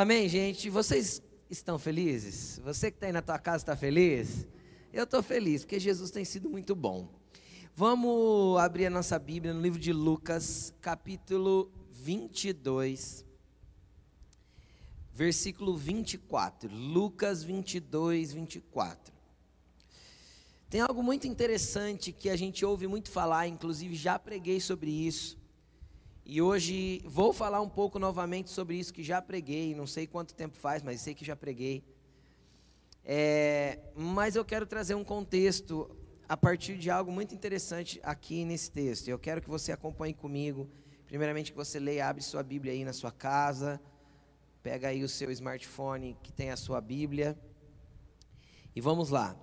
Amém, gente? Vocês estão felizes? Você que está aí na tua casa está feliz? Eu estou feliz, porque Jesus tem sido muito bom. Vamos abrir a nossa Bíblia no livro de Lucas, capítulo 22, versículo 24. Lucas 22, 24. Tem algo muito interessante que a gente ouve muito falar, inclusive já preguei sobre isso. E hoje vou falar um pouco novamente sobre isso que já preguei, não sei quanto tempo faz, mas sei que já preguei. É, mas eu quero trazer um contexto a partir de algo muito interessante aqui nesse texto. Eu quero que você acompanhe comigo. Primeiramente que você leia, abre sua Bíblia aí na sua casa, pega aí o seu smartphone que tem a sua Bíblia. E vamos lá.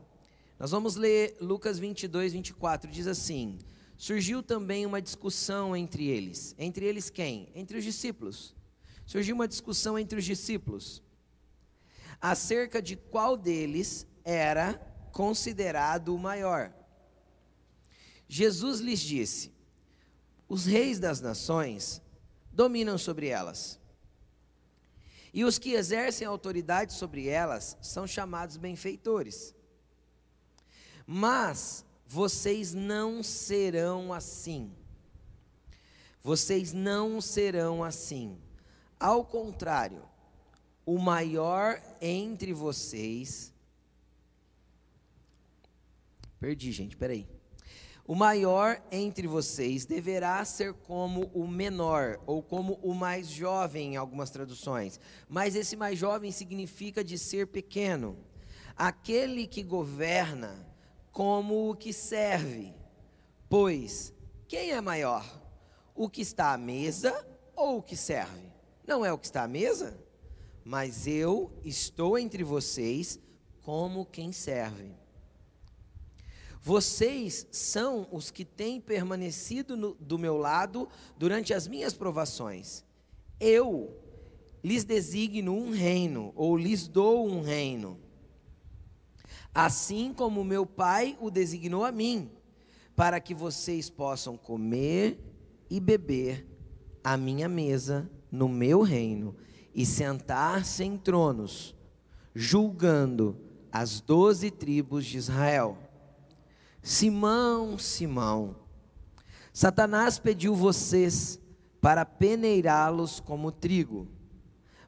Nós vamos ler Lucas 22, 24. Diz assim: Surgiu também uma discussão entre eles. Entre eles quem? Entre os discípulos. Surgiu uma discussão entre os discípulos acerca de qual deles era considerado o maior. Jesus lhes disse: Os reis das nações dominam sobre elas. E os que exercem autoridade sobre elas são chamados benfeitores. Mas vocês não serão assim. Vocês não serão assim. Ao contrário, o maior entre vocês. Perdi, gente, peraí. O maior entre vocês deverá ser como o menor, ou como o mais jovem, em algumas traduções. Mas esse mais jovem significa de ser pequeno. Aquele que governa como o que serve. Pois quem é maior? O que está à mesa ou o que serve? Não é o que está à mesa? Mas eu estou entre vocês como quem serve. Vocês são os que têm permanecido no, do meu lado durante as minhas provações. Eu lhes designo um reino, ou lhes dou um reino assim como meu Pai o designou a mim, para que vocês possam comer e beber à minha mesa no meu reino e sentar-se em tronos, julgando as doze tribos de Israel. Simão, Simão, Satanás pediu vocês para peneirá-los como trigo,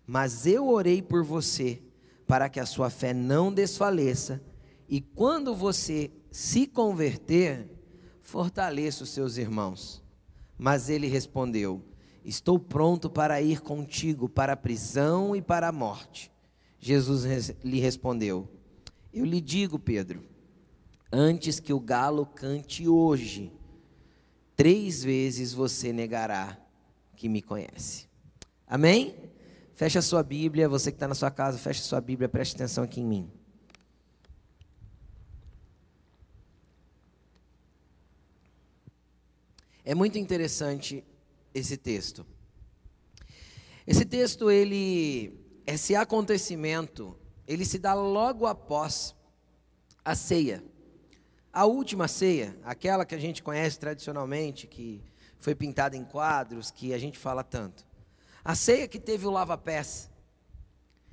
mas eu orei por você, para que a sua fé não desfaleça e quando você se converter, fortaleça os seus irmãos. Mas ele respondeu: Estou pronto para ir contigo para a prisão e para a morte. Jesus lhe respondeu: Eu lhe digo, Pedro, antes que o galo cante hoje, três vezes você negará que me conhece. Amém? Fecha a sua Bíblia, você que está na sua casa, fecha a sua Bíblia, preste atenção aqui em mim. É muito interessante esse texto. Esse texto, ele, esse acontecimento, ele se dá logo após a ceia. A última ceia, aquela que a gente conhece tradicionalmente, que foi pintada em quadros, que a gente fala tanto. A ceia que teve o lava-pés,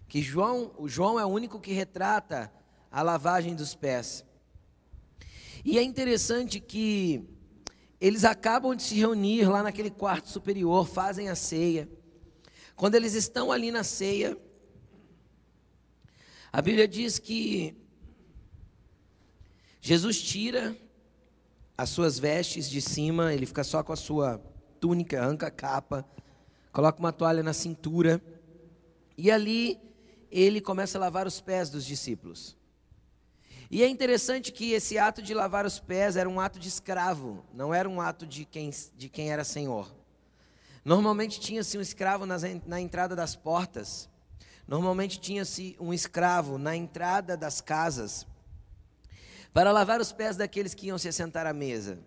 que João, o João é o único que retrata a lavagem dos pés. E é interessante que eles acabam de se reunir lá naquele quarto superior, fazem a ceia. Quando eles estão ali na ceia, a Bíblia diz que Jesus tira as suas vestes de cima, ele fica só com a sua túnica, arranca a capa, coloca uma toalha na cintura, e ali ele começa a lavar os pés dos discípulos. E é interessante que esse ato de lavar os pés era um ato de escravo, não era um ato de quem, de quem era senhor. Normalmente tinha-se um escravo nas, na entrada das portas, normalmente tinha-se um escravo na entrada das casas, para lavar os pés daqueles que iam se sentar à mesa.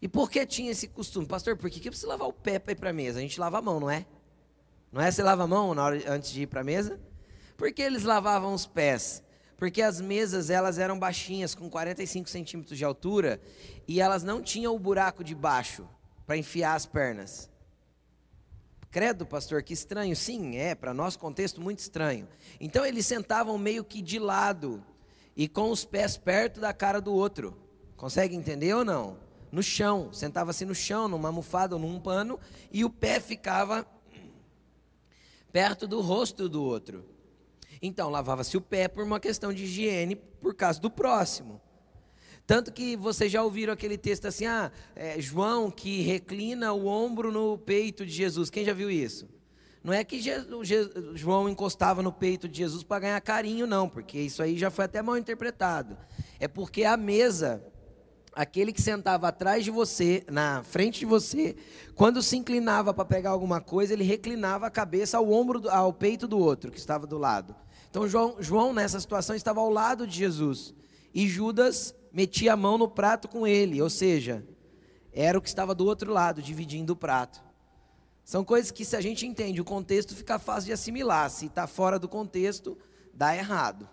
E por que tinha esse costume? Pastor, por que, que precisa lavar o pé para ir para a mesa? A gente lava a mão, não é? Não é você lava a mão na hora, antes de ir para a mesa? Por que eles lavavam os pés? Porque as mesas elas eram baixinhas, com 45 centímetros de altura, e elas não tinham o buraco de baixo para enfiar as pernas. Credo, pastor, que estranho. Sim, é, para nosso contexto, muito estranho. Então eles sentavam meio que de lado e com os pés perto da cara do outro. Consegue entender ou não? No chão, sentava-se no chão, numa almofada ou num pano, e o pé ficava perto do rosto do outro. Então, lavava-se o pé por uma questão de higiene, por causa do próximo. Tanto que vocês já ouviram aquele texto assim, ah, é, João que reclina o ombro no peito de Jesus. Quem já viu isso? Não é que Jesus, João encostava no peito de Jesus para ganhar carinho, não, porque isso aí já foi até mal interpretado. É porque a mesa, aquele que sentava atrás de você, na frente de você, quando se inclinava para pegar alguma coisa, ele reclinava a cabeça ao ombro, ao peito do outro que estava do lado. Então João, João nessa situação estava ao lado de Jesus e Judas metia a mão no prato com ele, ou seja, era o que estava do outro lado, dividindo o prato. São coisas que, se a gente entende o contexto, fica fácil de assimilar. Se está fora do contexto, dá errado.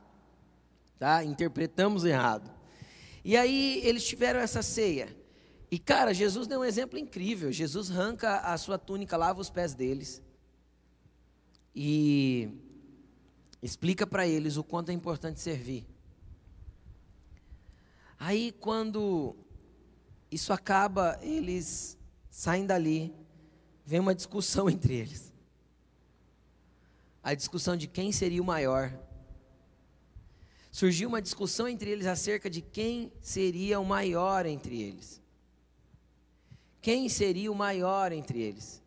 Tá? Interpretamos errado. E aí eles tiveram essa ceia. E cara, Jesus deu um exemplo incrível. Jesus arranca a sua túnica, lava os pés deles. E explica para eles o quanto é importante servir. Aí quando isso acaba, eles saem dali, vem uma discussão entre eles. A discussão de quem seria o maior. Surgiu uma discussão entre eles acerca de quem seria o maior entre eles. Quem seria o maior entre eles?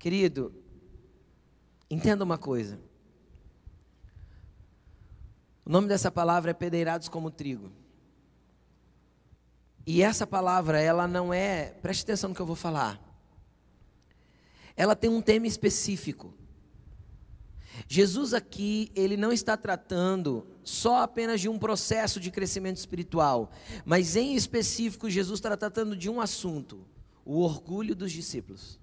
Querido, entenda uma coisa. O nome dessa palavra é pedeirados como trigo. E essa palavra, ela não é, preste atenção no que eu vou falar. Ela tem um tema específico. Jesus aqui, ele não está tratando só apenas de um processo de crescimento espiritual, mas em específico, Jesus está tratando de um assunto: o orgulho dos discípulos.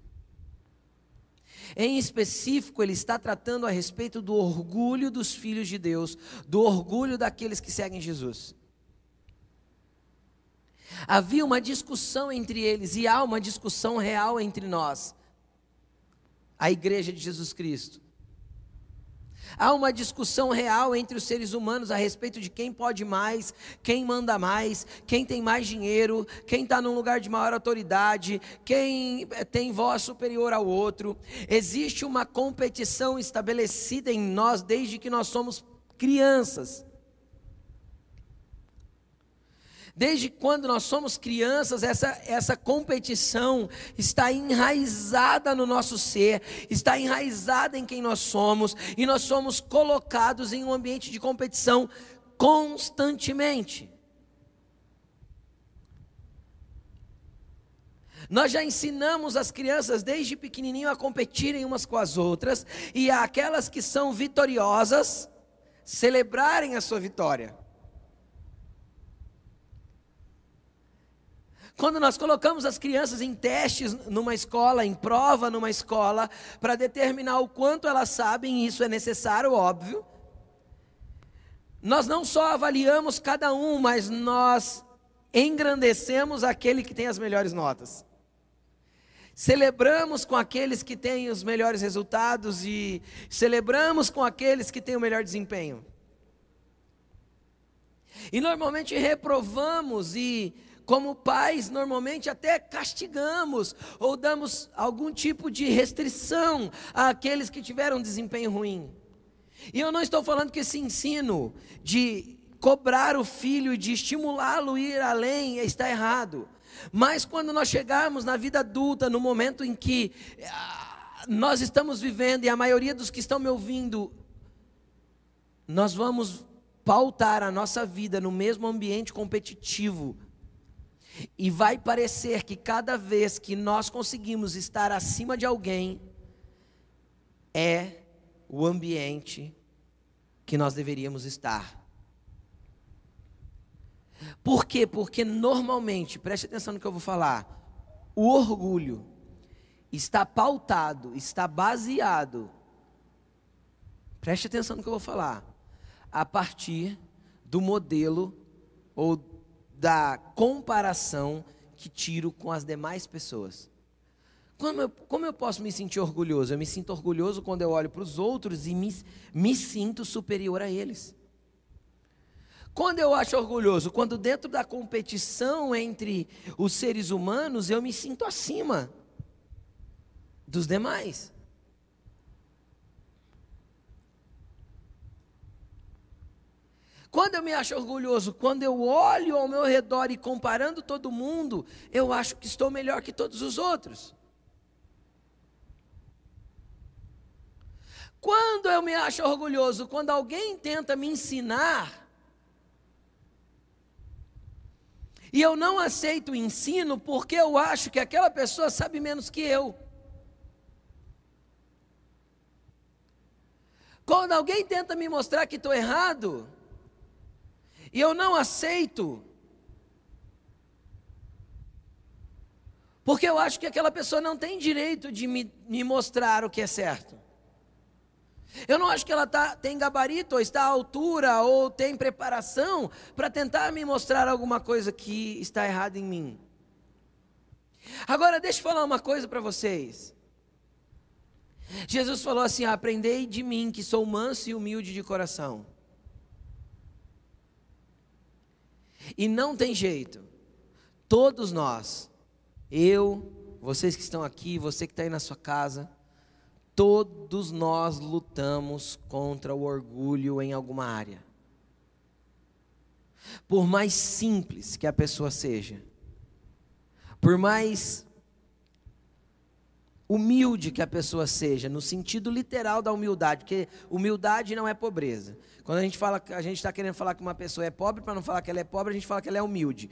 Em específico, ele está tratando a respeito do orgulho dos filhos de Deus, do orgulho daqueles que seguem Jesus. Havia uma discussão entre eles e há uma discussão real entre nós, a igreja de Jesus Cristo. Há uma discussão real entre os seres humanos a respeito de quem pode mais, quem manda mais, quem tem mais dinheiro, quem está num lugar de maior autoridade, quem eh, tem voz superior ao outro. Existe uma competição estabelecida em nós desde que nós somos crianças. Desde quando nós somos crianças, essa, essa competição está enraizada no nosso ser, está enraizada em quem nós somos, e nós somos colocados em um ambiente de competição constantemente. Nós já ensinamos as crianças desde pequenininho a competirem umas com as outras, e aquelas que são vitoriosas, celebrarem a sua vitória. Quando nós colocamos as crianças em testes numa escola, em prova numa escola, para determinar o quanto elas sabem, isso é necessário, óbvio. Nós não só avaliamos cada um, mas nós engrandecemos aquele que tem as melhores notas. Celebramos com aqueles que têm os melhores resultados e celebramos com aqueles que têm o melhor desempenho. E normalmente reprovamos e como pais, normalmente até castigamos ou damos algum tipo de restrição àqueles que tiveram desempenho ruim. E eu não estou falando que esse ensino de cobrar o filho e de estimulá-lo a ir além está errado. Mas quando nós chegarmos na vida adulta, no momento em que ah, nós estamos vivendo, e a maioria dos que estão me ouvindo, nós vamos pautar a nossa vida no mesmo ambiente competitivo e vai parecer que cada vez que nós conseguimos estar acima de alguém, é o ambiente que nós deveríamos estar. Por quê? Porque normalmente, preste atenção no que eu vou falar, o orgulho está pautado, está baseado, preste atenção no que eu vou falar, a partir do modelo ou da comparação que tiro com as demais pessoas. Como eu, como eu posso me sentir orgulhoso? Eu me sinto orgulhoso quando eu olho para os outros e me, me sinto superior a eles. Quando eu acho orgulhoso? Quando dentro da competição entre os seres humanos eu me sinto acima dos demais. Quando eu me acho orgulhoso, quando eu olho ao meu redor e comparando todo mundo, eu acho que estou melhor que todos os outros. Quando eu me acho orgulhoso, quando alguém tenta me ensinar, e eu não aceito o ensino porque eu acho que aquela pessoa sabe menos que eu. Quando alguém tenta me mostrar que estou errado, e eu não aceito, porque eu acho que aquela pessoa não tem direito de me, me mostrar o que é certo. Eu não acho que ela tá, tem gabarito, ou está à altura, ou tem preparação para tentar me mostrar alguma coisa que está errada em mim. Agora, deixa eu falar uma coisa para vocês. Jesus falou assim: Aprendei de mim, que sou manso e humilde de coração. E não tem jeito. Todos nós, eu, vocês que estão aqui, você que está aí na sua casa, todos nós lutamos contra o orgulho em alguma área. Por mais simples que a pessoa seja, por mais humilde que a pessoa seja, no sentido literal da humildade, porque humildade não é pobreza. Quando a gente fala, a gente está querendo falar que uma pessoa é pobre, para não falar que ela é pobre, a gente fala que ela é humilde.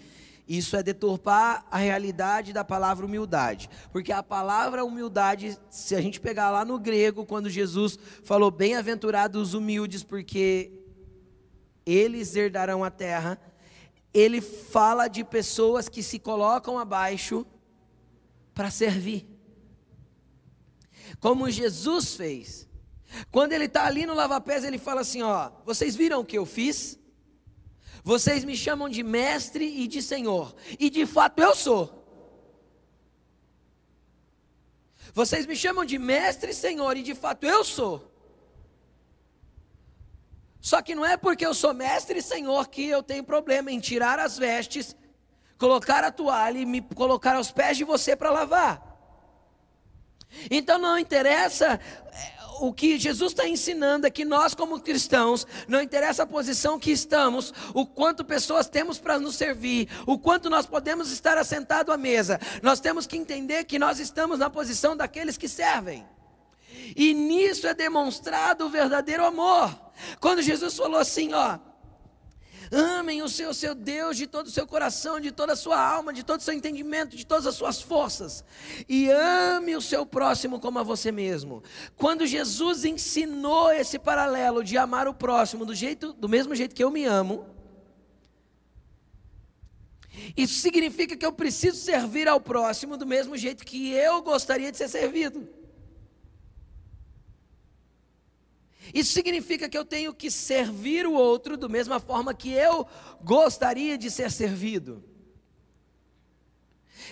Isso é deturpar a realidade da palavra humildade. Porque a palavra humildade, se a gente pegar lá no grego, quando Jesus falou bem-aventurados os humildes, porque eles herdarão a terra, ele fala de pessoas que se colocam abaixo para servir como Jesus fez. Quando ele está ali no lava-pés, ele fala assim: Ó, vocês viram o que eu fiz? Vocês me chamam de mestre e de senhor, e de fato eu sou. Vocês me chamam de mestre e senhor, e de fato eu sou. Só que não é porque eu sou mestre e senhor que eu tenho problema em tirar as vestes, colocar a toalha e me colocar aos pés de você para lavar. Então não interessa é, o que Jesus está ensinando é que nós, como cristãos, não interessa a posição que estamos, o quanto pessoas temos para nos servir, o quanto nós podemos estar assentado à mesa, nós temos que entender que nós estamos na posição daqueles que servem. E nisso é demonstrado o verdadeiro amor. Quando Jesus falou assim, ó, Amem o seu, seu Deus de todo o seu coração, de toda a sua alma, de todo o seu entendimento, de todas as suas forças. E ame o seu próximo como a você mesmo. Quando Jesus ensinou esse paralelo de amar o próximo do, jeito, do mesmo jeito que eu me amo, isso significa que eu preciso servir ao próximo do mesmo jeito que eu gostaria de ser servido. Isso significa que eu tenho que servir o outro da mesma forma que eu gostaria de ser servido.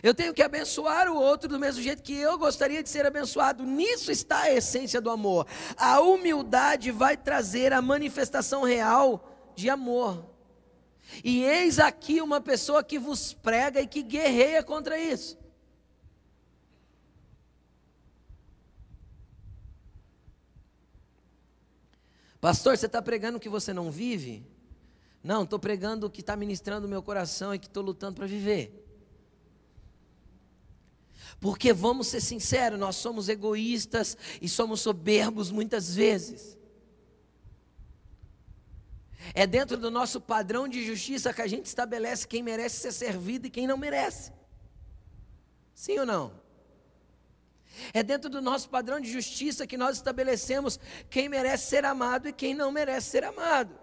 Eu tenho que abençoar o outro do mesmo jeito que eu gostaria de ser abençoado. Nisso está a essência do amor. A humildade vai trazer a manifestação real de amor. E eis aqui uma pessoa que vos prega e que guerreia contra isso. Pastor, você está pregando o que você não vive? Não, estou pregando o que está ministrando o meu coração e que estou lutando para viver. Porque vamos ser sinceros, nós somos egoístas e somos soberbos muitas vezes. É dentro do nosso padrão de justiça que a gente estabelece quem merece ser servido e quem não merece. Sim ou não? É dentro do nosso padrão de justiça que nós estabelecemos quem merece ser amado e quem não merece ser amado.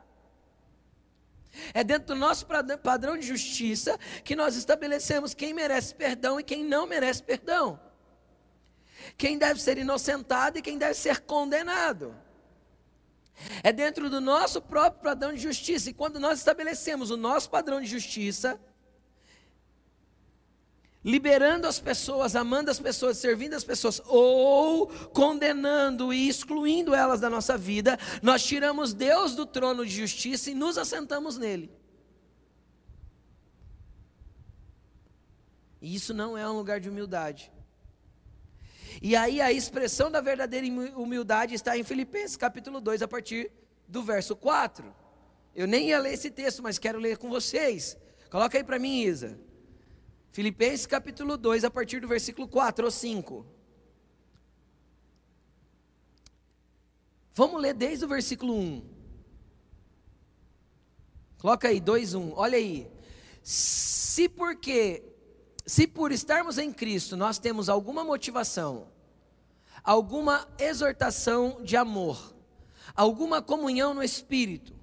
É dentro do nosso padrão de justiça que nós estabelecemos quem merece perdão e quem não merece perdão. Quem deve ser inocentado e quem deve ser condenado. É dentro do nosso próprio padrão de justiça. E quando nós estabelecemos o nosso padrão de justiça, liberando as pessoas, amando as pessoas, servindo as pessoas, ou condenando e excluindo elas da nossa vida, nós tiramos Deus do trono de justiça e nos assentamos nele. E isso não é um lugar de humildade. E aí a expressão da verdadeira humildade está em Filipenses capítulo 2, a partir do verso 4. Eu nem ia ler esse texto, mas quero ler com vocês. Coloca aí para mim, Isa. Filipenses capítulo 2, a partir do versículo 4 ou 5. Vamos ler desde o versículo 1. Coloca aí, 2, 1. Olha aí. Se porque, se por estarmos em Cristo nós temos alguma motivação, alguma exortação de amor, alguma comunhão no Espírito,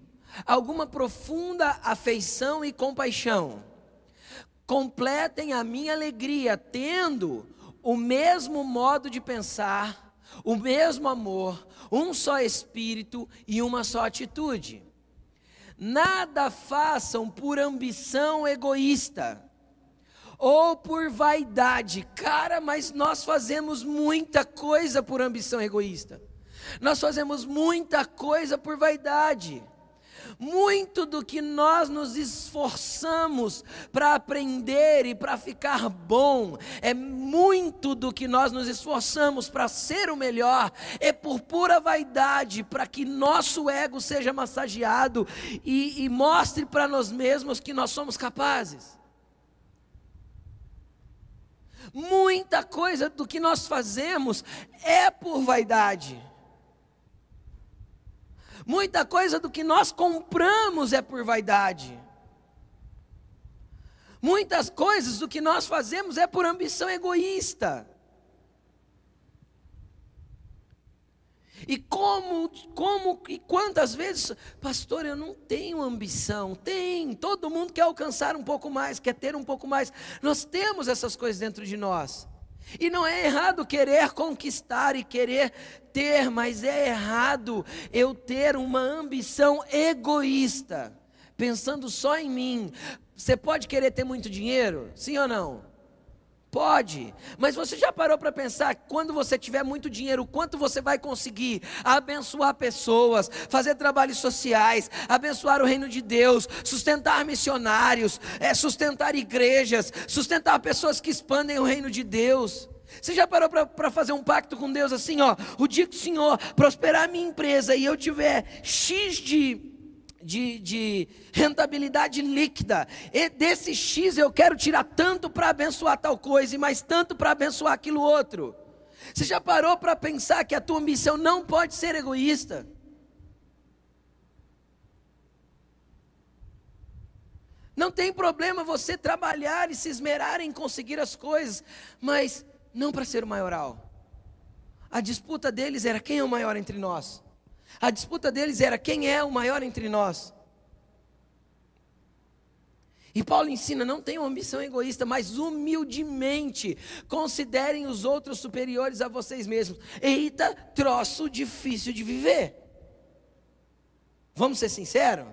alguma profunda afeição e compaixão, completem a minha alegria tendo o mesmo modo de pensar, o mesmo amor, um só espírito e uma só atitude. Nada façam por ambição egoísta ou por vaidade. Cara, mas nós fazemos muita coisa por ambição egoísta. Nós fazemos muita coisa por vaidade. Muito do que nós nos esforçamos para aprender e para ficar bom, é muito do que nós nos esforçamos para ser o melhor, é por pura vaidade, para que nosso ego seja massageado e, e mostre para nós mesmos que nós somos capazes. Muita coisa do que nós fazemos é por vaidade. Muita coisa do que nós compramos é por vaidade. Muitas coisas do que nós fazemos é por ambição egoísta. E como, como e quantas vezes, pastor, eu não tenho ambição. Tem, todo mundo quer alcançar um pouco mais, quer ter um pouco mais. Nós temos essas coisas dentro de nós. E não é errado querer conquistar e querer ter, mas é errado eu ter uma ambição egoísta, pensando só em mim. Você pode querer ter muito dinheiro? Sim ou não? Pode, mas você já parou para pensar quando você tiver muito dinheiro, quanto você vai conseguir abençoar pessoas, fazer trabalhos sociais, abençoar o reino de Deus, sustentar missionários, é, sustentar igrejas, sustentar pessoas que expandem o reino de Deus. Você já parou para fazer um pacto com Deus assim, ó? O dia que o Senhor prosperar a minha empresa e eu tiver X de de, de, rentabilidade líquida. E desse X eu quero tirar tanto para abençoar tal coisa e mais tanto para abençoar aquilo outro. Você já parou para pensar que a tua ambição não pode ser egoísta? Não tem problema você trabalhar e se esmerar em conseguir as coisas, mas não para ser o maioral. A disputa deles era quem é o maior entre nós. A disputa deles era quem é o maior entre nós. E Paulo ensina: não tenham ambição egoísta, mas humildemente considerem os outros superiores a vocês mesmos. Eita, troço difícil de viver. Vamos ser sinceros?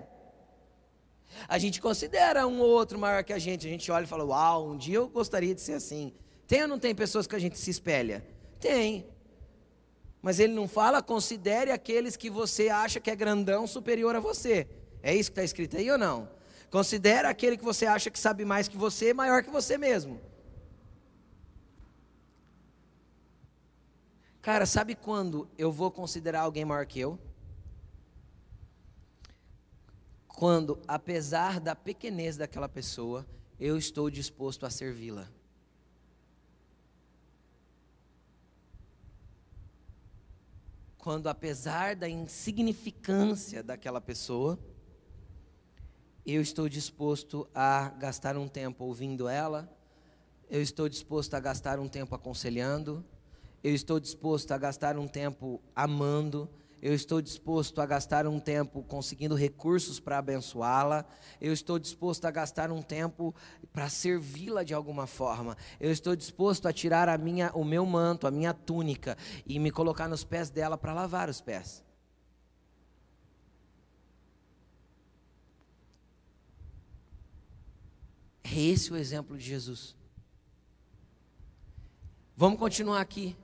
A gente considera um ou outro maior que a gente, a gente olha e fala: Uau, um dia eu gostaria de ser assim. Tem ou não tem pessoas que a gente se espelha? Tem. Mas ele não fala, considere aqueles que você acha que é grandão superior a você. É isso que está escrito aí ou não? Considere aquele que você acha que sabe mais que você, maior que você mesmo. Cara, sabe quando eu vou considerar alguém maior que eu? Quando, apesar da pequenez daquela pessoa, eu estou disposto a servi-la. Quando, apesar da insignificância daquela pessoa, eu estou disposto a gastar um tempo ouvindo ela, eu estou disposto a gastar um tempo aconselhando, eu estou disposto a gastar um tempo amando, eu estou disposto a gastar um tempo conseguindo recursos para abençoá-la, eu estou disposto a gastar um tempo para servi-la de alguma forma, eu estou disposto a tirar a minha, o meu manto, a minha túnica e me colocar nos pés dela para lavar os pés. É esse o exemplo de Jesus. Vamos continuar aqui.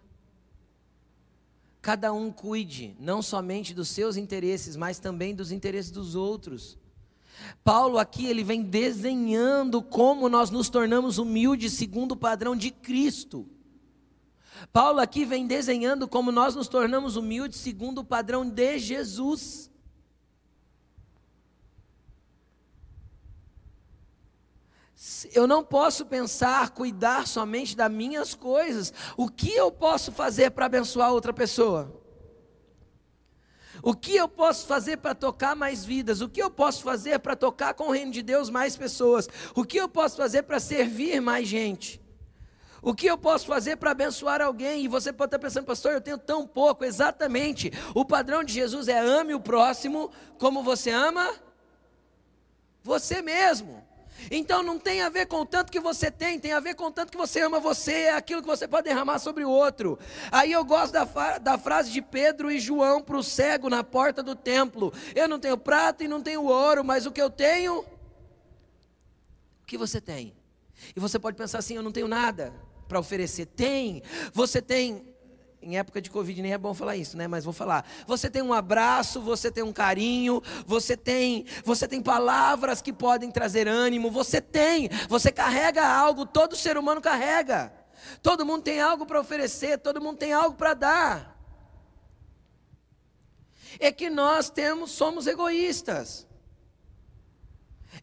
Cada um cuide não somente dos seus interesses, mas também dos interesses dos outros. Paulo aqui ele vem desenhando como nós nos tornamos humildes segundo o padrão de Cristo. Paulo aqui vem desenhando como nós nos tornamos humildes segundo o padrão de Jesus. Eu não posso pensar, cuidar somente das minhas coisas. O que eu posso fazer para abençoar outra pessoa? O que eu posso fazer para tocar mais vidas? O que eu posso fazer para tocar com o reino de Deus mais pessoas? O que eu posso fazer para servir mais gente? O que eu posso fazer para abençoar alguém? E você pode estar pensando, pastor, eu tenho tão pouco. Exatamente. O padrão de Jesus é ame o próximo como você ama você mesmo. Então não tem a ver com o tanto que você tem, tem a ver com o tanto que você ama você, é aquilo que você pode derramar sobre o outro. Aí eu gosto da, da frase de Pedro e João para o cego na porta do templo: Eu não tenho prata e não tenho ouro, mas o que eu tenho, o que você tem? E você pode pensar assim: Eu não tenho nada para oferecer. Tem, você tem em época de Covid nem é bom falar isso, né? Mas vou falar. Você tem um abraço, você tem um carinho, você tem, você tem palavras que podem trazer ânimo, você tem, você carrega algo, todo ser humano carrega. Todo mundo tem algo para oferecer, todo mundo tem algo para dar. É que nós temos, somos egoístas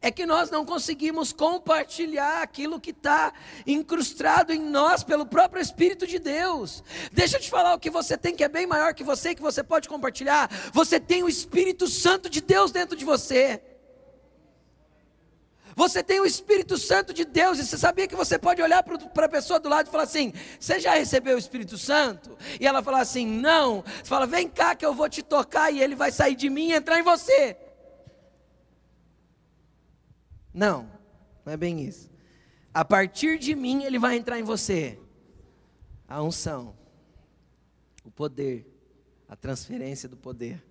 é que nós não conseguimos compartilhar aquilo que está incrustado em nós pelo próprio Espírito de Deus. Deixa eu te falar o que você tem que é bem maior que você, que você pode compartilhar. Você tem o Espírito Santo de Deus dentro de você. Você tem o Espírito Santo de Deus, e você sabia que você pode olhar para a pessoa do lado e falar assim: Você já recebeu o Espírito Santo? E ela falar assim: Não. Você fala: Vem cá que eu vou te tocar, e ele vai sair de mim e entrar em você. Não, não é bem isso. A partir de mim, ele vai entrar em você. A unção, o poder, a transferência do poder.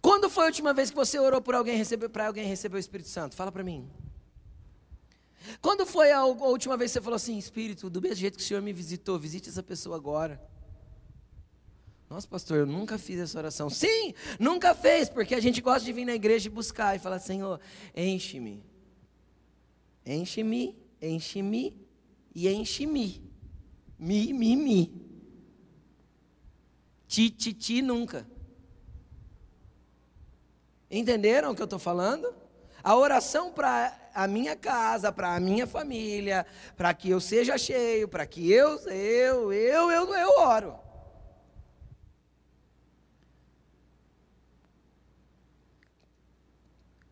Quando foi a última vez que você orou por alguém receber para alguém receber o Espírito Santo? Fala para mim. Quando foi a última vez que você falou assim, Espírito, do mesmo jeito que o Senhor me visitou, visite essa pessoa agora. Nossa, pastor, eu nunca fiz essa oração. Sim, nunca fez, porque a gente gosta de vir na igreja e buscar e falar: Senhor, enche-me. Enche-me, enche-me e enche-me. Mi, mi, mi. Ti, ti, ti, nunca. Entenderam o que eu estou falando? A oração para a minha casa, para a minha família, para que eu seja cheio, para que eu, eu, eu, eu, eu oro.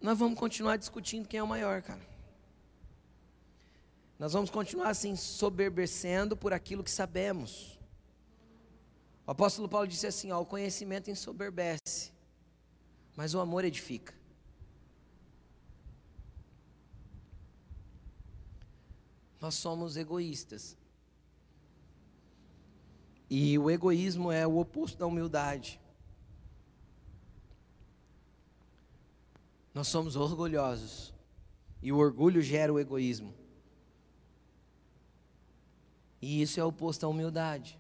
Nós vamos continuar discutindo quem é o maior, cara. Nós vamos continuar assim, soberbecendo por aquilo que sabemos. O apóstolo Paulo disse assim: ó, o conhecimento ensoberbece, mas o amor edifica. Nós somos egoístas. E o egoísmo é o oposto da humildade. Nós somos orgulhosos. E o orgulho gera o egoísmo. E isso é oposto à humildade.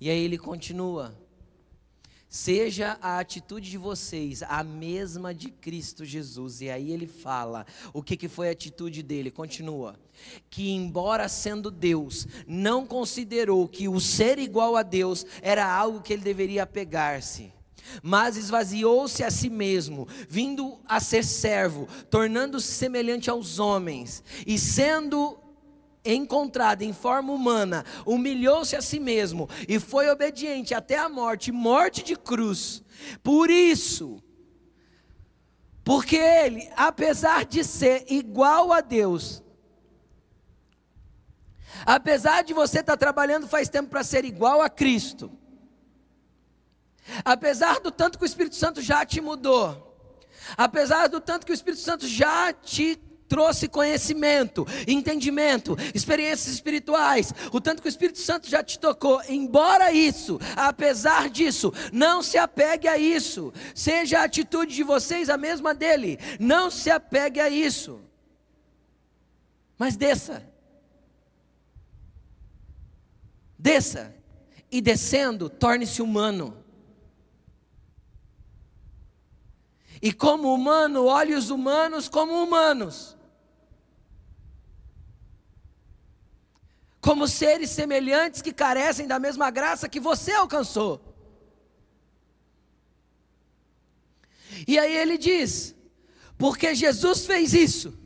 E aí ele continua: Seja a atitude de vocês a mesma de Cristo Jesus. E aí ele fala o que, que foi a atitude dele. Continua. Que, embora sendo Deus, não considerou que o ser igual a Deus era algo que ele deveria apegar-se mas esvaziou-se a si mesmo, vindo a ser servo, tornando-se semelhante aos homens, e sendo encontrado em forma humana, humilhou-se a si mesmo e foi obediente até a morte morte de cruz. Por isso, porque ele, apesar de ser igual a Deus, apesar de você estar trabalhando faz tempo para ser igual a Cristo, Apesar do tanto que o Espírito Santo já te mudou, apesar do tanto que o Espírito Santo já te trouxe conhecimento, entendimento, experiências espirituais, o tanto que o Espírito Santo já te tocou, embora isso, apesar disso, não se apegue a isso, seja a atitude de vocês a mesma dele, não se apegue a isso, mas desça, Desça, e descendo, torne-se humano. E como humano, olhe os humanos como humanos. Como seres semelhantes que carecem da mesma graça que você alcançou. E aí ele diz: porque Jesus fez isso,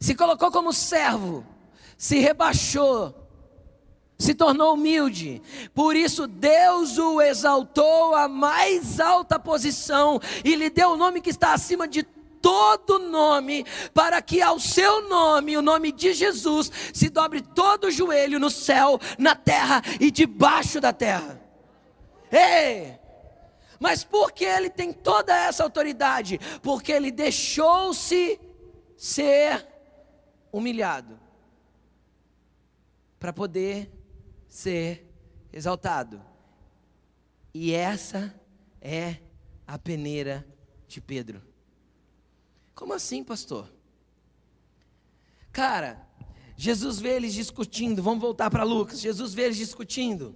se colocou como servo, se rebaixou, se tornou humilde, por isso Deus o exaltou à mais alta posição e lhe deu o nome que está acima de todo nome, para que ao seu nome, o nome de Jesus, se dobre todo o joelho no céu, na terra e debaixo da terra. Ei! Mas por que ele tem toda essa autoridade? Porque ele deixou-se ser humilhado para poder ser exaltado. E essa é a peneira de Pedro. Como assim, pastor? Cara, Jesus vê eles discutindo, vamos voltar para Lucas. Jesus vê eles discutindo.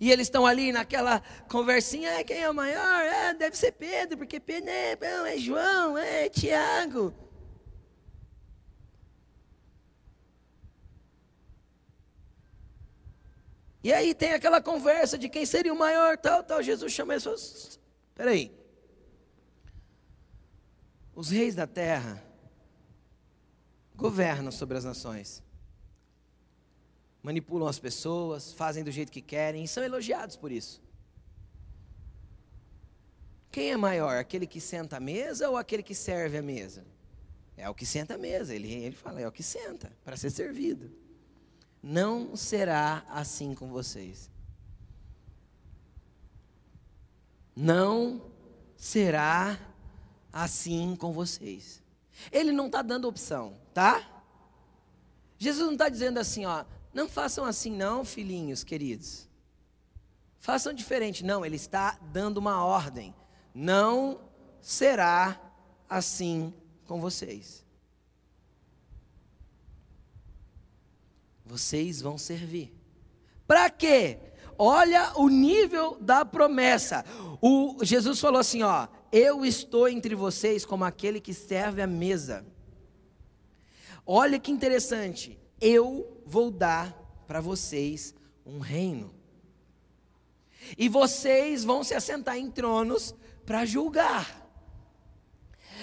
E eles estão ali naquela conversinha, é, quem é o maior? É, deve ser Pedro, porque Pedro é, é João, é Tiago. E aí tem aquela conversa de quem seria o maior, tal, tal. Jesus chama eles e fala: Espera aí. Os reis da terra governam sobre as nações, manipulam as pessoas, fazem do jeito que querem e são elogiados por isso. Quem é maior, aquele que senta à mesa ou aquele que serve à mesa? É o que senta à mesa, ele, ele fala, é o que senta, para ser servido não será assim com vocês. Não será assim com vocês. Ele não está dando opção, tá? Jesus não está dizendo assim, ó, não façam assim, não, filhinhos queridos. Façam diferente. Não, ele está dando uma ordem. Não será assim com vocês. Vocês vão servir. Para quê? Olha o nível da promessa. O, Jesus falou assim: ó, eu estou entre vocês como aquele que serve a mesa. Olha que interessante. Eu vou dar para vocês um reino. E vocês vão se assentar em tronos para julgar.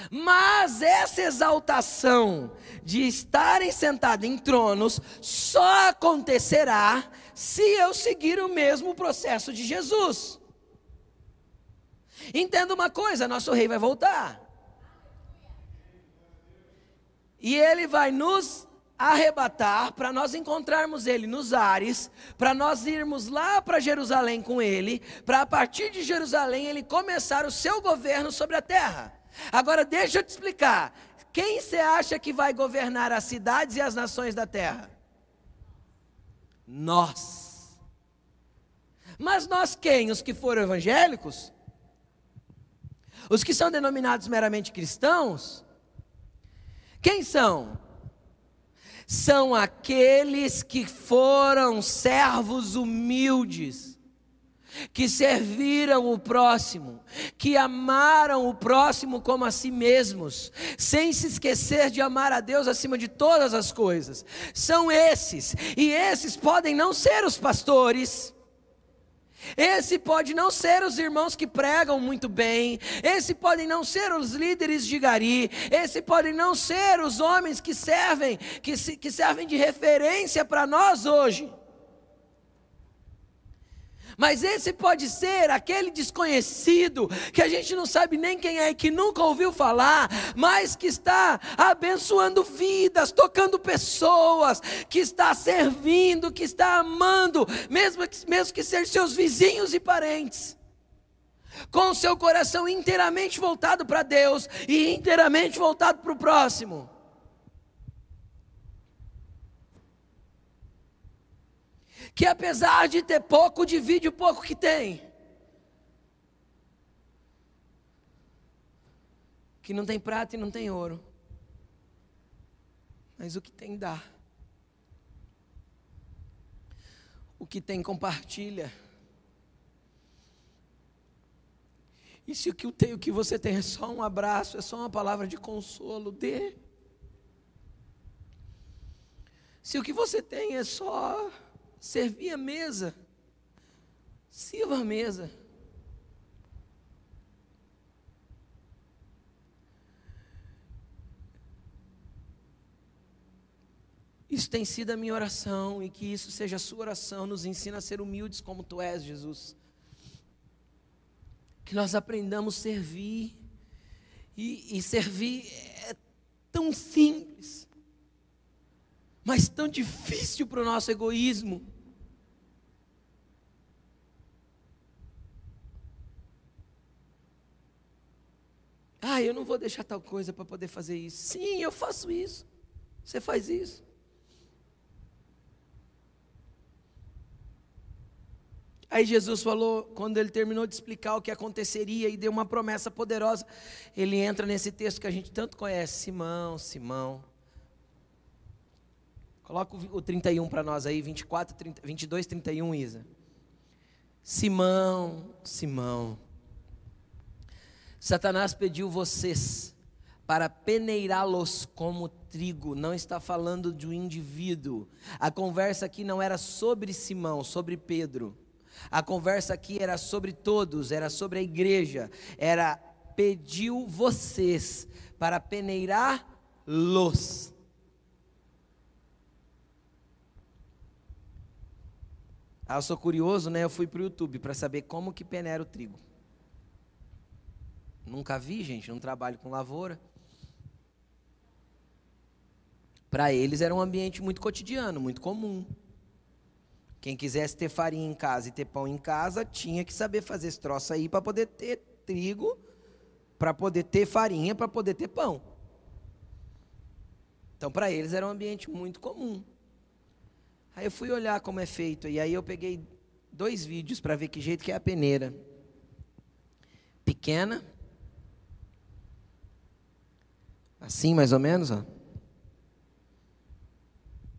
Mas essa exaltação de estarem sentados em tronos só acontecerá se eu seguir o mesmo processo de Jesus. Entenda uma coisa: nosso rei vai voltar. E ele vai nos arrebatar para nós encontrarmos ele nos ares, para nós irmos lá para Jerusalém com ele, para a partir de Jerusalém ele começar o seu governo sobre a terra. Agora deixa eu te explicar. Quem você acha que vai governar as cidades e as nações da terra? Nós. Mas nós quem? Os que foram evangélicos? Os que são denominados meramente cristãos? Quem são? São aqueles que foram servos humildes que serviram o próximo, que amaram o próximo como a si mesmos, sem se esquecer de amar a Deus acima de todas as coisas. São esses, e esses podem não ser os pastores. Esse pode não ser os irmãos que pregam muito bem, esse podem não ser os líderes de Gari, esse podem não ser os homens que servem, que, se, que servem de referência para nós hoje. Mas esse pode ser aquele desconhecido que a gente não sabe nem quem é, que nunca ouviu falar, mas que está abençoando vidas, tocando pessoas, que está servindo, que está amando, mesmo que, mesmo que ser seus vizinhos e parentes. Com o seu coração inteiramente voltado para Deus e inteiramente voltado para o próximo. Que apesar de ter pouco, divide o pouco que tem. Que não tem prata e não tem ouro, mas o que tem dá. O que tem, compartilha. E se o que, o que você tem é só um abraço, é só uma palavra de consolo, dê. Se o que você tem é só servir a mesa, sirva a mesa. Isso tem sido a minha oração e que isso seja a sua oração. Nos ensina a ser humildes como tu és, Jesus. Que nós aprendamos a servir. E, e servir é tão simples, mas tão difícil para o nosso egoísmo. Ah, eu não vou deixar tal coisa para poder fazer isso. Sim, eu faço isso. Você faz isso. Aí Jesus falou, quando ele terminou de explicar o que aconteceria e deu uma promessa poderosa, ele entra nesse texto que a gente tanto conhece: Simão, Simão. Coloca o 31 para nós aí, 24, 30, 22, 31, Isa. Simão, Simão. Satanás pediu vocês para peneirá-los como trigo, não está falando de um indivíduo. A conversa aqui não era sobre Simão, sobre Pedro. A conversa aqui era sobre todos, era sobre a igreja, era pediu vocês para peneirar-los. Ah, eu sou curioso, né? Eu fui para o YouTube para saber como que peneira o trigo. Nunca vi, gente, não trabalho com lavoura. Para eles era um ambiente muito cotidiano, muito comum. Quem quisesse ter farinha em casa e ter pão em casa, tinha que saber fazer esse troço aí para poder ter trigo, para poder ter farinha, para poder ter pão. Então, para eles era um ambiente muito comum. Aí eu fui olhar como é feito, e aí eu peguei dois vídeos para ver que jeito que é a peneira. Pequena, assim mais ou menos, ó.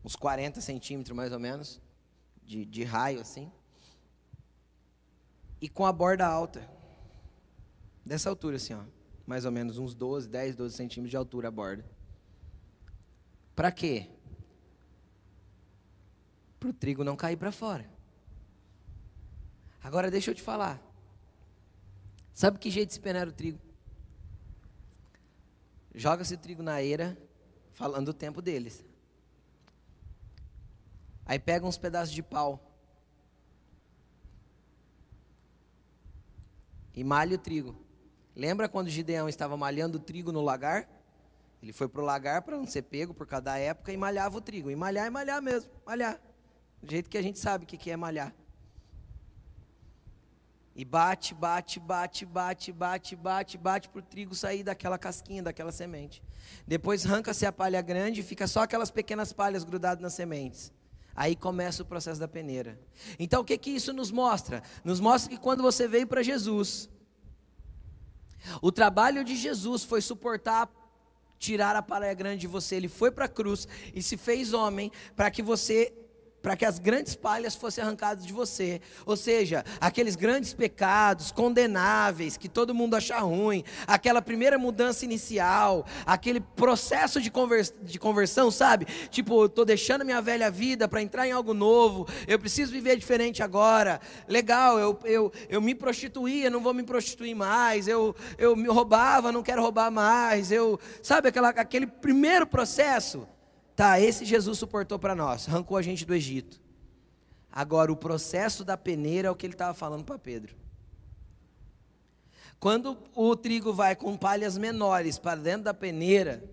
uns 40 centímetros mais ou menos de, de raio assim. E com a borda alta. Dessa altura assim, ó. Mais ou menos uns 12, 10, 12 centímetros de altura a borda. Para quê? Para o trigo não cair para fora. Agora deixa eu te falar. Sabe que jeito de se peneira o trigo? Joga-se trigo na eira, falando o tempo deles. Aí pega uns pedaços de pau. E malha o trigo. Lembra quando Gideão estava malhando o trigo no lagar? Ele foi para o lagar para não ser pego por cada época e malhava o trigo. E malhar é malhar mesmo, malhar. Do jeito que a gente sabe o que é malhar. E bate, bate, bate, bate, bate, bate, bate para o trigo sair daquela casquinha, daquela semente. Depois arranca-se a palha grande e fica só aquelas pequenas palhas grudadas nas sementes. Aí começa o processo da peneira. Então o que que isso nos mostra? Nos mostra que quando você veio para Jesus, o trabalho de Jesus foi suportar tirar a palha grande de você. Ele foi para a cruz e se fez homem para que você para que as grandes palhas fossem arrancadas de você. Ou seja, aqueles grandes pecados condenáveis que todo mundo acha ruim, aquela primeira mudança inicial, aquele processo de, convers de conversão, sabe? Tipo, estou deixando minha velha vida para entrar em algo novo, eu preciso viver diferente agora. Legal, eu, eu, eu me prostituía, não vou me prostituir mais, eu, eu me roubava, não quero roubar mais, eu, sabe, aquela, aquele primeiro processo. Tá, esse Jesus suportou para nós, arrancou a gente do Egito. Agora, o processo da peneira é o que ele estava falando para Pedro. Quando o trigo vai com palhas menores para dentro da peneira,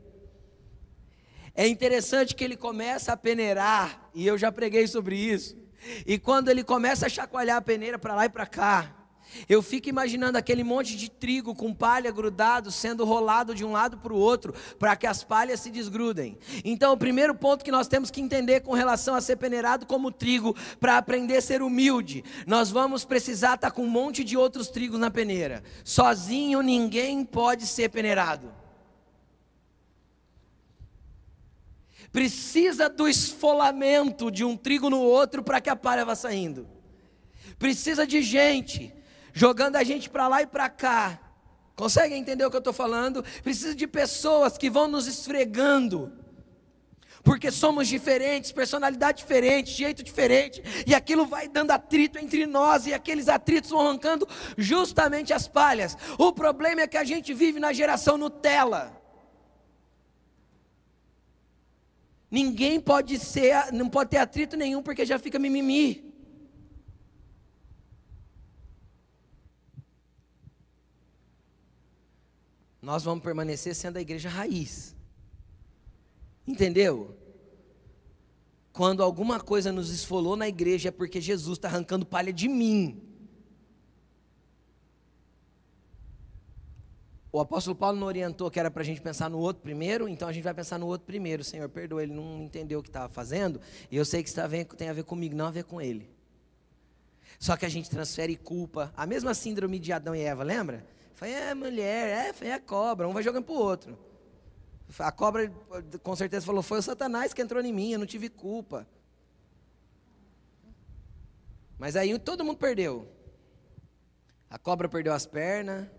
é interessante que ele começa a peneirar, e eu já preguei sobre isso. E quando ele começa a chacoalhar a peneira para lá e para cá, eu fico imaginando aquele monte de trigo com palha grudado sendo rolado de um lado para o outro, para que as palhas se desgrudem. Então, o primeiro ponto que nós temos que entender com relação a ser peneirado como trigo, para aprender a ser humilde, nós vamos precisar estar tá com um monte de outros trigos na peneira. Sozinho ninguém pode ser peneirado. Precisa do esfolamento de um trigo no outro para que a palha vá saindo. Precisa de gente jogando a gente para lá e para cá. Conseguem entender o que eu estou falando? Precisa de pessoas que vão nos esfregando. Porque somos diferentes, personalidade diferente, jeito diferente, e aquilo vai dando atrito entre nós, e aqueles atritos vão arrancando justamente as palhas. O problema é que a gente vive na geração Nutella. Ninguém pode ser, não pode ter atrito nenhum porque já fica mimimi. Nós vamos permanecer sendo a igreja raiz. Entendeu? Quando alguma coisa nos esfolou na igreja é porque Jesus está arrancando palha de mim. O apóstolo Paulo não orientou que era para a gente pensar no outro primeiro, então a gente vai pensar no outro primeiro. Senhor, perdoa, ele não entendeu o que estava fazendo, e eu sei que isso tem a ver comigo, não a ver com ele. Só que a gente transfere culpa, a mesma síndrome de Adão e Eva, lembra? Foi a mulher, é, foi a cobra, um vai jogando para o outro. A cobra com certeza falou: Foi o Satanás que entrou em mim, eu não tive culpa. Mas aí todo mundo perdeu. A cobra perdeu as pernas,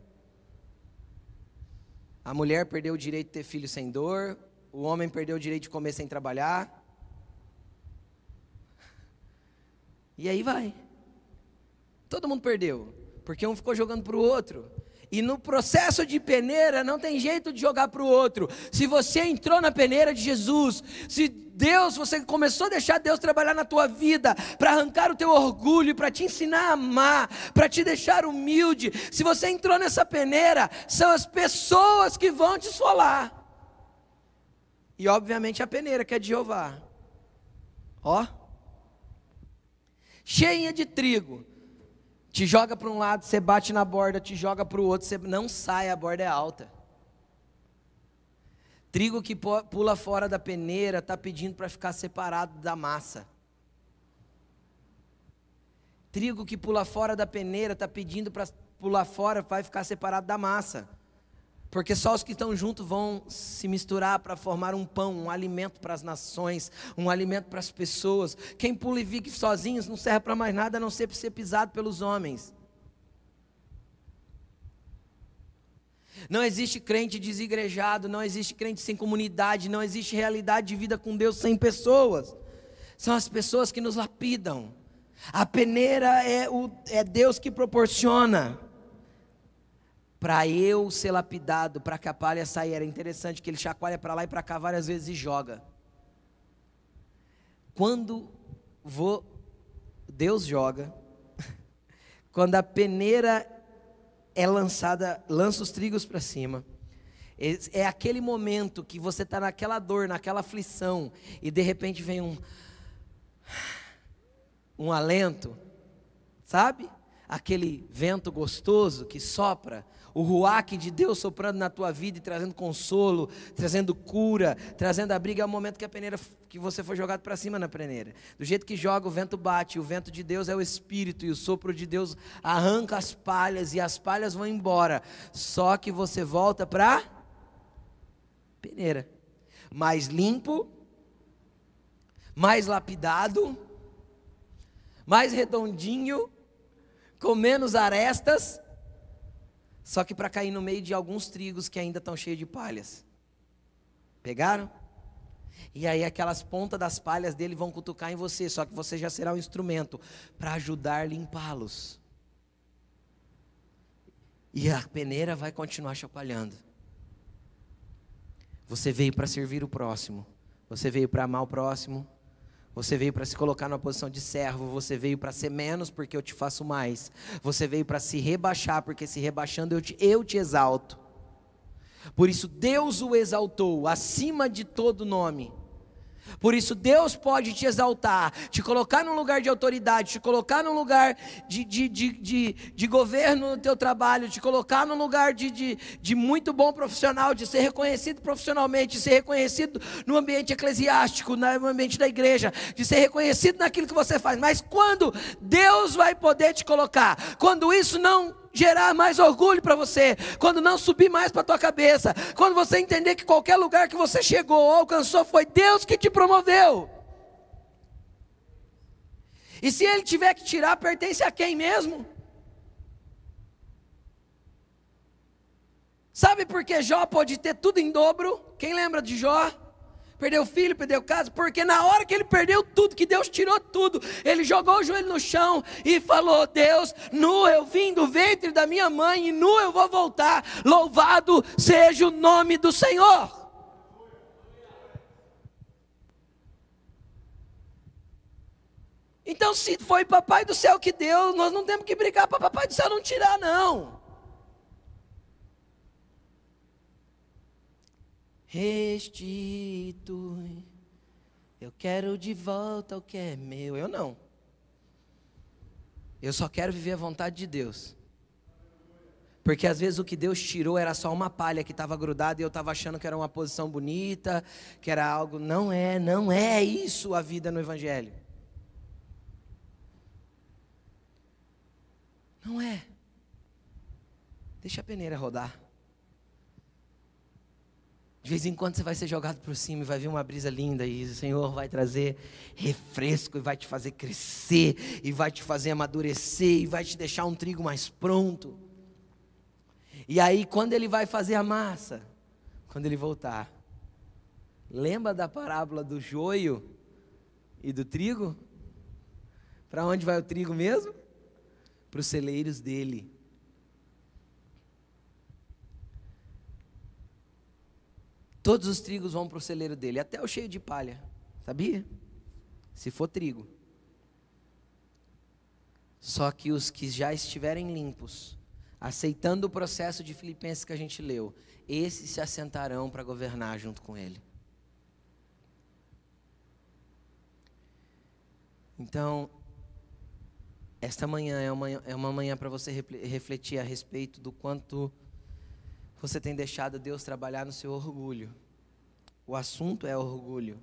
a mulher perdeu o direito de ter filho sem dor, o homem perdeu o direito de comer sem trabalhar. E aí vai. Todo mundo perdeu, porque um ficou jogando para o outro. E no processo de peneira não tem jeito de jogar para o outro. Se você entrou na peneira de Jesus, se Deus, você começou a deixar Deus trabalhar na tua vida, para arrancar o teu orgulho, para te ensinar a amar, para te deixar humilde. Se você entrou nessa peneira, são as pessoas que vão te esfolar. E obviamente a peneira que é de Jeová. Ó. Cheia de trigo. Te joga para um lado, você bate na borda, te joga para o outro, você não sai, a borda é alta. Trigo que pula fora da peneira está pedindo para ficar separado da massa. Trigo que pula fora da peneira está pedindo para pular fora, vai ficar separado da massa. Porque só os que estão juntos vão se misturar para formar um pão, um alimento para as nações, um alimento para as pessoas. Quem pula e vive sozinhos não serve para mais nada a não ser para ser pisado pelos homens. Não existe crente desigrejado, não existe crente sem comunidade, não existe realidade de vida com Deus sem pessoas. São as pessoas que nos lapidam. A peneira é, o, é Deus que proporciona para eu ser lapidado, para que a palha saia. Era interessante que ele chacoalha para lá e para cá várias vezes e joga. Quando vou, Deus joga, quando a peneira é lançada, lança os trigos para cima. É aquele momento que você está naquela dor, naquela aflição, e de repente vem um, um alento, sabe? Aquele vento gostoso que sopra, o ruaque de Deus soprando na tua vida e trazendo consolo, trazendo cura, trazendo abrigo, é o momento que a peneira que você foi jogado para cima na peneira. Do jeito que joga, o vento bate, o vento de Deus é o espírito e o sopro de Deus arranca as palhas e as palhas vão embora. Só que você volta para peneira. Mais limpo, mais lapidado, mais redondinho, com menos arestas só que para cair no meio de alguns trigos que ainda estão cheios de palhas. Pegaram? E aí aquelas pontas das palhas dele vão cutucar em você, só que você já será um instrumento para ajudar a limpá-los. E a peneira vai continuar chacoalhando. Você veio para servir o próximo. Você veio para amar o próximo. Você veio para se colocar numa posição de servo, você veio para ser menos porque eu te faço mais. Você veio para se rebaixar porque se rebaixando eu te, eu te exalto. Por isso Deus o exaltou acima de todo nome. Por isso, Deus pode te exaltar, te colocar num lugar de autoridade, te colocar num lugar de, de, de, de, de governo no teu trabalho, te colocar num lugar de, de, de muito bom profissional, de ser reconhecido profissionalmente, de ser reconhecido no ambiente eclesiástico, no ambiente da igreja, de ser reconhecido naquilo que você faz. Mas quando Deus vai poder te colocar, quando isso não gerar mais orgulho para você, quando não subir mais para tua cabeça, quando você entender que qualquer lugar que você chegou ou alcançou foi Deus que te promoveu. E se ele tiver que tirar, pertence a quem mesmo? Sabe por que Jó pode ter tudo em dobro? Quem lembra de Jó? Perdeu filho, perdeu casa, porque na hora que ele perdeu tudo, que Deus tirou tudo, ele jogou o joelho no chão e falou: Deus, nu eu vim do ventre da minha mãe e nu eu vou voltar. Louvado seja o nome do Senhor. Então, se foi Papai do céu que deu, nós não temos que brigar para Papai do céu não tirar, não. Restitui. Eu quero de volta o que é meu. Eu não. Eu só quero viver a vontade de Deus. Porque às vezes o que Deus tirou era só uma palha que estava grudada e eu estava achando que era uma posição bonita, que era algo. Não é, não é isso a vida no Evangelho. Não é. Deixa a peneira rodar. De vez em quando você vai ser jogado por cima e vai vir uma brisa linda e o Senhor vai trazer refresco e vai te fazer crescer e vai te fazer amadurecer e vai te deixar um trigo mais pronto. E aí quando ele vai fazer a massa, quando ele voltar, lembra da parábola do joio e do trigo? Para onde vai o trigo mesmo? Para os celeiros dele. Todos os trigos vão para o celeiro dele, até o cheio de palha. Sabia? Se for trigo. Só que os que já estiverem limpos, aceitando o processo de Filipenses que a gente leu, esses se assentarão para governar junto com ele. Então, esta manhã é uma, é uma manhã para você refletir a respeito do quanto você tem deixado Deus trabalhar no seu orgulho. O assunto é orgulho.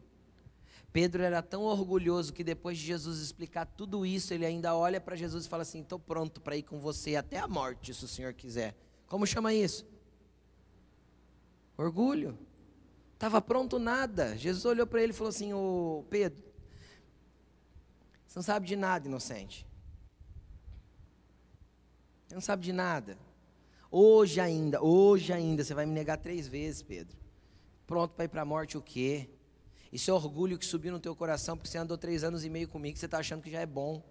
Pedro era tão orgulhoso que depois de Jesus explicar tudo isso, ele ainda olha para Jesus e fala assim: Estou pronto para ir com você até a morte, se o Senhor quiser. Como chama isso? Orgulho. Estava pronto nada. Jesus olhou para ele e falou assim: Ô Pedro, você não sabe de nada, inocente. Você não sabe de nada. Hoje ainda, hoje ainda, você vai me negar três vezes, Pedro. Pronto para ir para a morte o quê? Isso é orgulho que subiu no teu coração porque você andou três anos e meio comigo, você está achando que já é bom.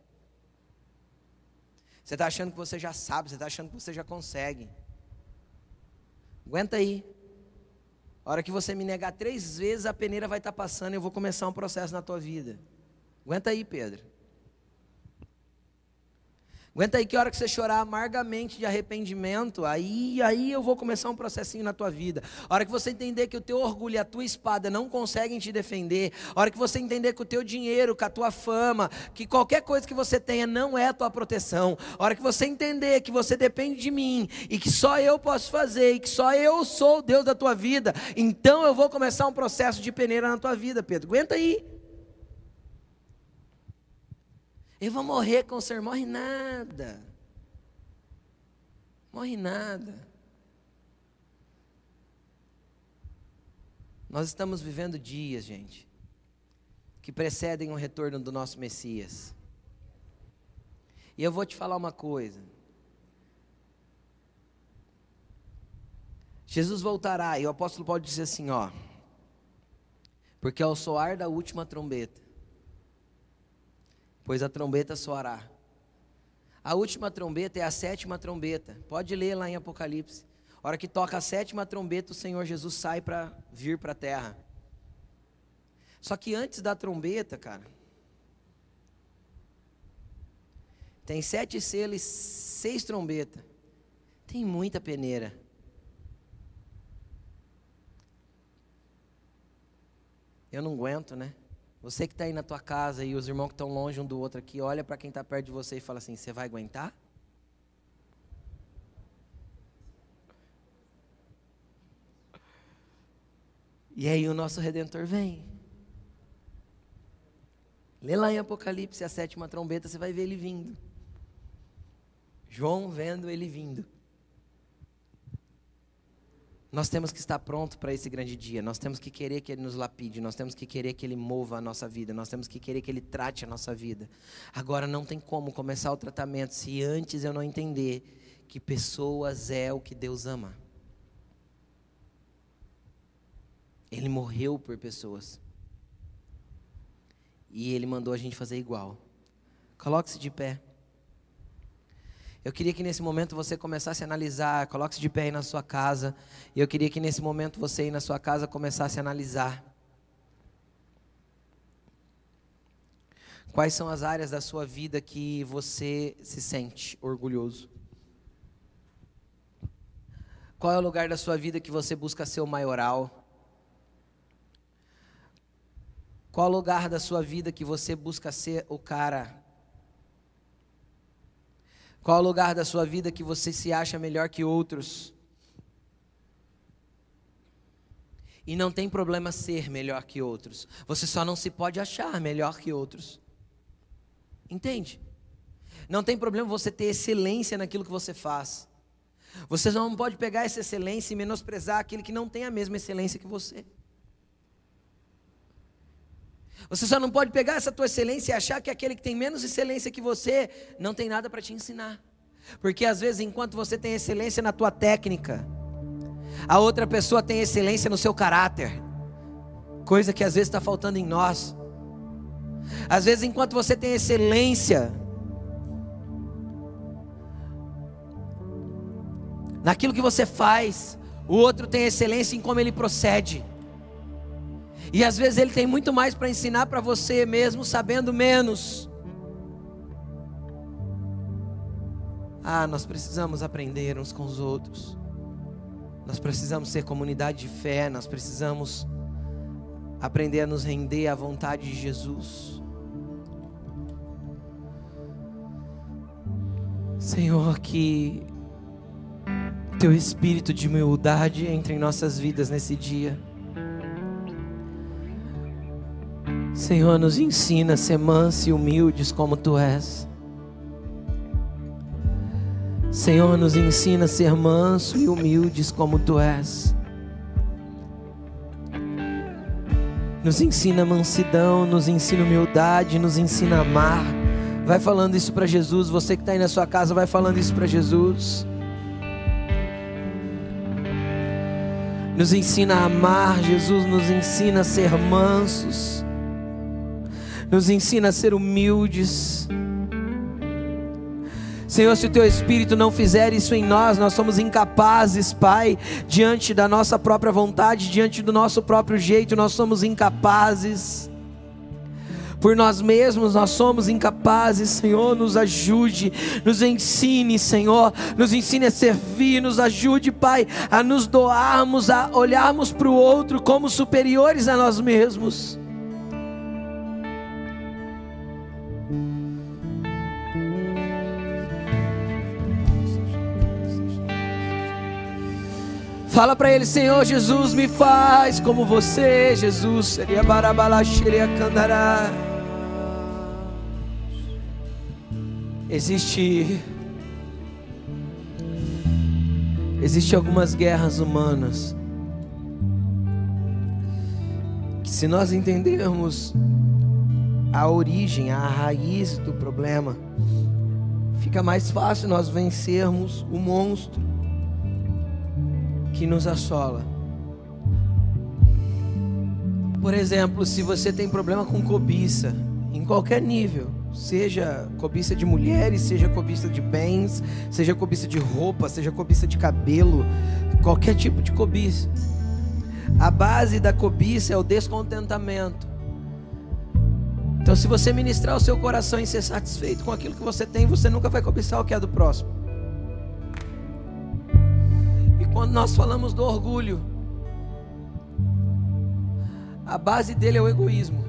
Você está achando que você já sabe, você está achando que você já consegue. Aguenta aí. A hora que você me negar três vezes, a peneira vai estar tá passando e eu vou começar um processo na tua vida. Aguenta aí, Pedro. Aguenta aí que a hora que você chorar amargamente de arrependimento, aí, aí eu vou começar um processinho na tua vida. A hora que você entender que o teu orgulho e a tua espada não conseguem te defender, a hora que você entender que o teu dinheiro, que a tua fama, que qualquer coisa que você tenha não é a tua proteção, a hora que você entender que você depende de mim e que só eu posso fazer e que só eu sou o Deus da tua vida, então eu vou começar um processo de peneira na tua vida, Pedro. Aguenta aí. Eu vou morrer com o Senhor. Morre nada. Morre nada. Nós estamos vivendo dias, gente, que precedem o retorno do nosso Messias. E eu vou te falar uma coisa. Jesus voltará, e o apóstolo pode dizer assim, ó, porque ao soar da última trombeta, pois a trombeta soará. A última trombeta é a sétima trombeta. Pode ler lá em Apocalipse. A hora que toca a sétima trombeta, o Senhor Jesus sai para vir para a terra. Só que antes da trombeta, cara, tem sete selos, seis trombetas. Tem muita peneira. Eu não aguento, né? Você que está aí na tua casa e os irmãos que estão longe um do outro aqui, olha para quem está perto de você e fala assim: você vai aguentar? E aí o nosso Redentor vem. Lê lá em Apocalipse a sétima trombeta, você vai ver ele vindo. João vendo ele vindo. Nós temos que estar pronto para esse grande dia. Nós temos que querer que Ele nos lapide. Nós temos que querer que Ele mova a nossa vida. Nós temos que querer que Ele trate a nossa vida. Agora, não tem como começar o tratamento se antes eu não entender que pessoas é o que Deus ama. Ele morreu por pessoas. E Ele mandou a gente fazer igual. Coloque-se de pé. Eu queria que nesse momento você começasse a analisar, coloque-se de pé aí na sua casa. E eu queria que nesse momento você aí na sua casa começasse a analisar. Quais são as áreas da sua vida que você se sente orgulhoso? Qual é o lugar da sua vida que você busca ser o maioral? Qual o lugar da sua vida que você busca ser o cara qual o lugar da sua vida que você se acha melhor que outros? E não tem problema ser melhor que outros. Você só não se pode achar melhor que outros. Entende? Não tem problema você ter excelência naquilo que você faz. Você não pode pegar essa excelência e menosprezar aquele que não tem a mesma excelência que você. Você só não pode pegar essa tua excelência e achar que aquele que tem menos excelência que você não tem nada para te ensinar. Porque às vezes, enquanto você tem excelência na tua técnica, a outra pessoa tem excelência no seu caráter, coisa que às vezes está faltando em nós. Às vezes, enquanto você tem excelência naquilo que você faz, o outro tem excelência em como ele procede. E às vezes ele tem muito mais para ensinar para você mesmo sabendo menos. Ah, nós precisamos aprender uns com os outros. Nós precisamos ser comunidade de fé, nós precisamos aprender a nos render à vontade de Jesus. Senhor, que teu espírito de humildade entre em nossas vidas nesse dia. Senhor, nos ensina a ser mansos e humildes como tu és. Senhor, nos ensina a ser manso e humildes como tu és. Nos ensina mansidão, nos ensina humildade, nos ensina amar. Vai falando isso para Jesus. Você que está aí na sua casa, vai falando isso para Jesus. Nos ensina a amar, Jesus nos ensina a ser mansos nos ensina a ser humildes. Senhor, se o teu Espírito não fizer isso em nós, nós somos incapazes, Pai, diante da nossa própria vontade, diante do nosso próprio jeito, nós somos incapazes. Por nós mesmos nós somos incapazes, Senhor, nos ajude, nos ensine, Senhor, nos ensine a servir, nos ajude, Pai, a nos doarmos, a olharmos para o outro como superiores a nós mesmos. Fala para ele, Senhor Jesus, me faz como você, Jesus. Seria barabalaxeria candará. Existe Existe algumas guerras humanas que se nós entendermos a origem, a raiz do problema, fica mais fácil nós vencermos o monstro que nos assola. Por exemplo, se você tem problema com cobiça, em qualquer nível, seja cobiça de mulheres, seja cobiça de bens, seja cobiça de roupa, seja cobiça de cabelo, qualquer tipo de cobiça. A base da cobiça é o descontentamento. Então, se você ministrar o seu coração e ser satisfeito com aquilo que você tem, você nunca vai cobiçar o que é do próximo. Quando nós falamos do orgulho, a base dele é o egoísmo.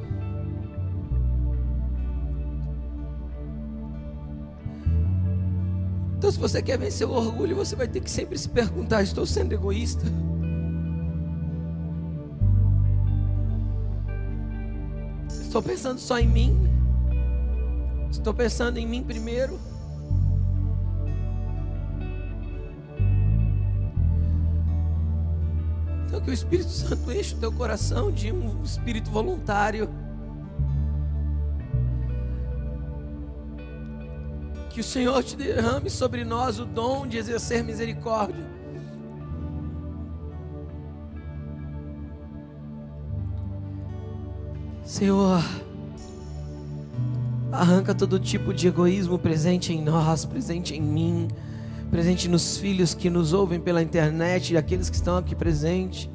Então, se você quer vencer o orgulho, você vai ter que sempre se perguntar: estou sendo egoísta? Estou pensando só em mim? Estou pensando em mim primeiro? Que o Espírito Santo enche o teu coração de um espírito voluntário. Que o Senhor te derrame sobre nós o dom de exercer misericórdia. Senhor, arranca todo tipo de egoísmo presente em nós, presente em mim, presente nos filhos que nos ouvem pela internet e aqueles que estão aqui presentes.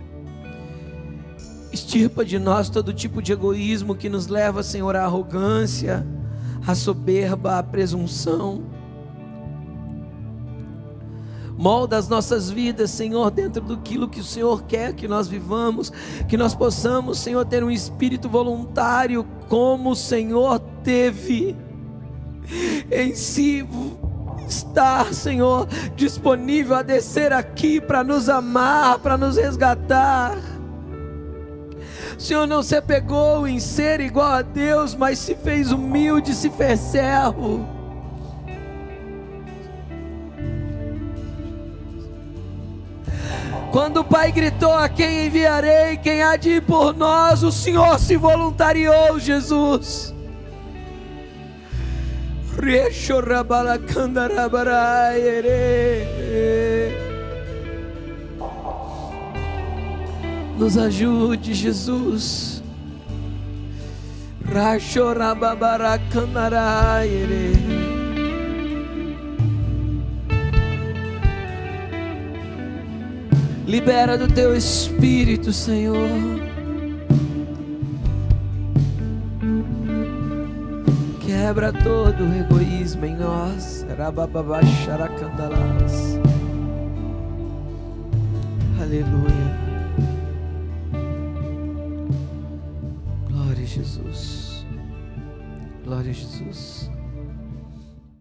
Estirpa de nós todo tipo de egoísmo que nos leva, Senhor, à arrogância a soberba, a presunção. Molda as nossas vidas, Senhor, dentro do que o Senhor quer que nós vivamos, que nós possamos, Senhor, ter um espírito voluntário como o Senhor teve em si estar, Senhor, disponível a descer aqui para nos amar, para nos resgatar. Senhor não se apegou em ser igual a Deus, mas se fez humilde, se fez servo. Quando o Pai gritou: A quem enviarei? Quem há de ir por nós? O Senhor se voluntariou, Jesus. Nos ajude, Jesus. Libera do teu espírito, Senhor. Quebra todo o egoísmo em nós. Aleluia. Jesus. Glória a Jesus.